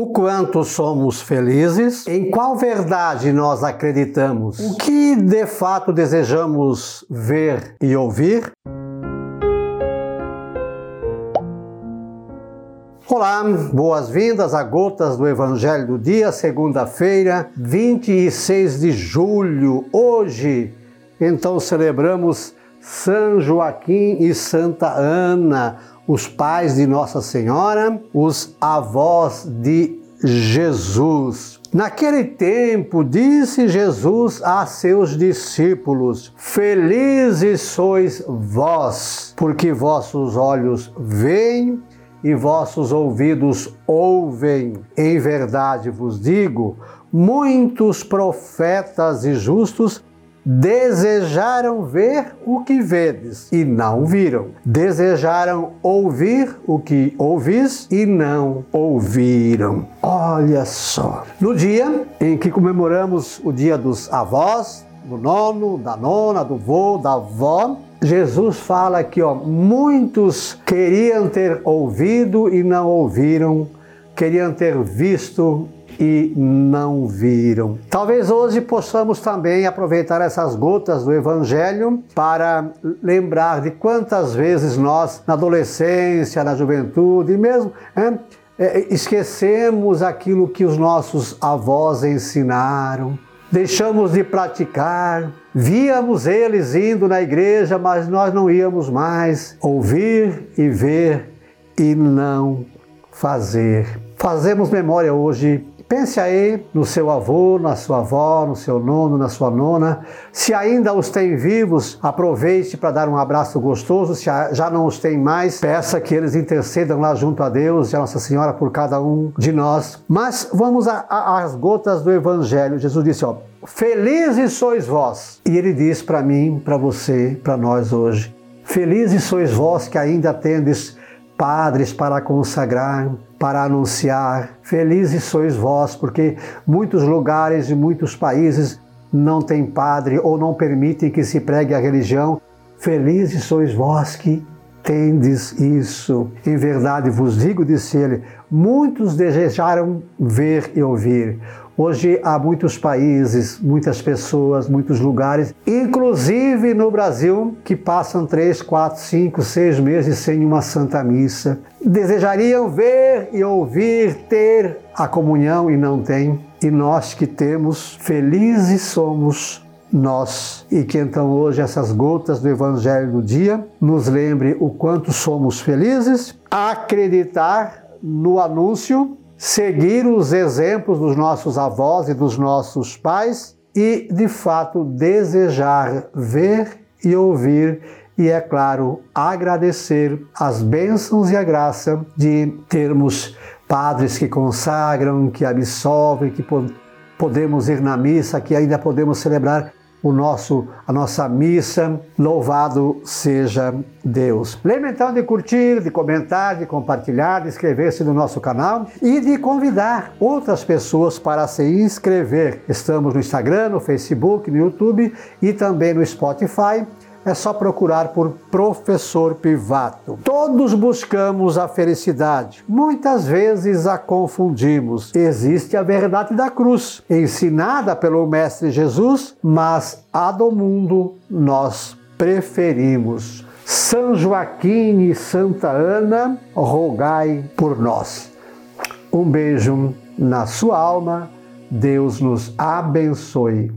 O quanto somos felizes? Em qual verdade nós acreditamos? O que de fato desejamos ver e ouvir? Olá, boas-vindas a Gotas do Evangelho do Dia, segunda-feira, 26 de julho. Hoje, então, celebramos São Joaquim e Santa Ana os pais de Nossa Senhora, os avós de Jesus. Naquele tempo, disse Jesus a seus discípulos: Felizes sois vós, porque vossos olhos veem e vossos ouvidos ouvem. Em verdade vos digo: muitos profetas e justos desejaram ver o que vedes e não viram. Desejaram ouvir o que ouvis e não ouviram. Olha só. No dia em que comemoramos o dia dos avós, do nono, da nona, do vô, da avó, Jesus fala aqui, ó, muitos queriam ter ouvido e não ouviram, queriam ter visto e não viram. Talvez hoje possamos também aproveitar essas gotas do Evangelho para lembrar de quantas vezes nós, na adolescência, na juventude, mesmo é, é, esquecemos aquilo que os nossos avós ensinaram, deixamos de praticar, víamos eles indo na igreja, mas nós não íamos mais ouvir e ver e não fazer. Fazemos memória hoje Pense aí no seu avô, na sua avó, no seu nono, na sua nona. Se ainda os tem vivos, aproveite para dar um abraço gostoso. Se já não os tem mais, peça que eles intercedam lá junto a Deus e a Nossa Senhora por cada um de nós. Mas vamos às gotas do Evangelho. Jesus disse: ó, Felizes sois vós. E ele diz para mim, para você, para nós hoje: Felizes sois vós que ainda tendes padres para consagrar, para anunciar. Felizes sois vós, porque muitos lugares e muitos países não têm padre ou não permitem que se pregue a religião. Felizes sois vós que tendes isso. Em verdade vos digo, disse ele, muitos desejaram ver e ouvir. Hoje há muitos países, muitas pessoas, muitos lugares, inclusive no Brasil, que passam três, quatro, cinco, seis meses sem uma santa missa. Desejariam ver e ouvir, ter a comunhão e não têm. E nós que temos, felizes somos nós. E que então hoje essas gotas do Evangelho do dia nos lembre o quanto somos felizes, acreditar no anúncio seguir os exemplos dos nossos avós e dos nossos pais e, de fato, desejar ver e ouvir e, é claro, agradecer as bênçãos e a graça de termos padres que consagram, que absolvem, que podemos ir na missa, que ainda podemos celebrar o nosso, a nossa missa. Louvado seja Deus. Lembre então de curtir, de comentar, de compartilhar, de inscrever-se no nosso canal e de convidar outras pessoas para se inscrever. Estamos no Instagram, no Facebook, no YouTube e também no Spotify é só procurar por professor Pivato. Todos buscamos a felicidade, muitas vezes a confundimos. Existe a verdade da cruz, ensinada pelo Mestre Jesus, mas a do mundo nós preferimos. São Joaquim e Santa Ana, rogai por nós. Um beijo na sua alma, Deus nos abençoe.